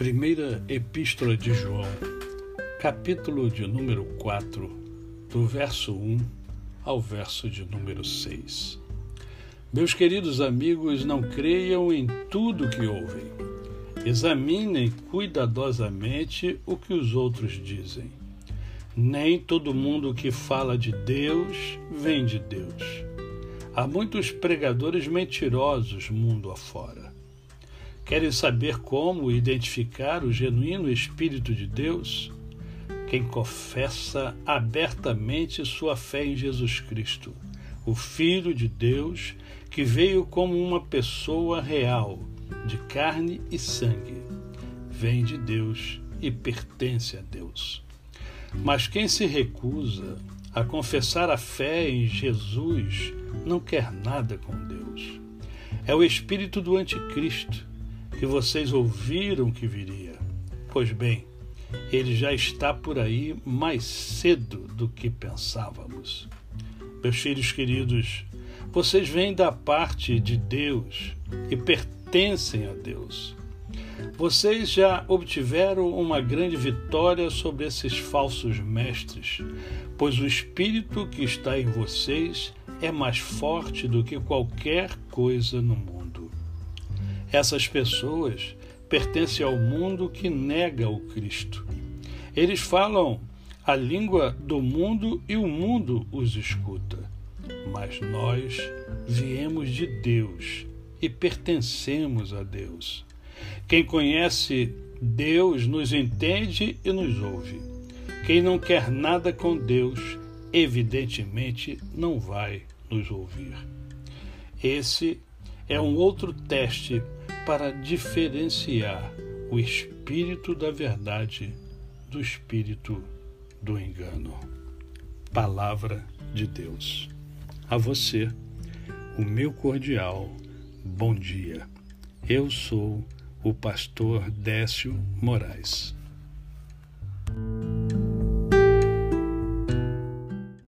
Primeira Epístola de João, capítulo de número 4, do verso 1 ao verso de número 6. Meus queridos amigos, não creiam em tudo que ouvem. Examinem cuidadosamente o que os outros dizem. Nem todo mundo que fala de Deus vem de Deus. Há muitos pregadores mentirosos mundo afora. Querem saber como identificar o genuíno Espírito de Deus? Quem confessa abertamente sua fé em Jesus Cristo, o Filho de Deus, que veio como uma pessoa real, de carne e sangue, vem de Deus e pertence a Deus. Mas quem se recusa a confessar a fé em Jesus não quer nada com Deus. É o espírito do anticristo que vocês ouviram que viria. Pois bem, ele já está por aí mais cedo do que pensávamos. Meus filhos queridos, vocês vêm da parte de Deus e pertencem a Deus. Vocês já obtiveram uma grande vitória sobre esses falsos mestres, pois o Espírito que está em vocês é mais forte do que qualquer coisa no mundo. Essas pessoas pertencem ao mundo que nega o Cristo. Eles falam a língua do mundo e o mundo os escuta. Mas nós viemos de Deus e pertencemos a Deus. Quem conhece Deus nos entende e nos ouve. Quem não quer nada com Deus, evidentemente não vai nos ouvir. Esse é um outro teste para diferenciar o espírito da verdade do espírito do engano. Palavra de Deus. A você, o meu cordial bom dia. Eu sou o pastor Décio Moraes.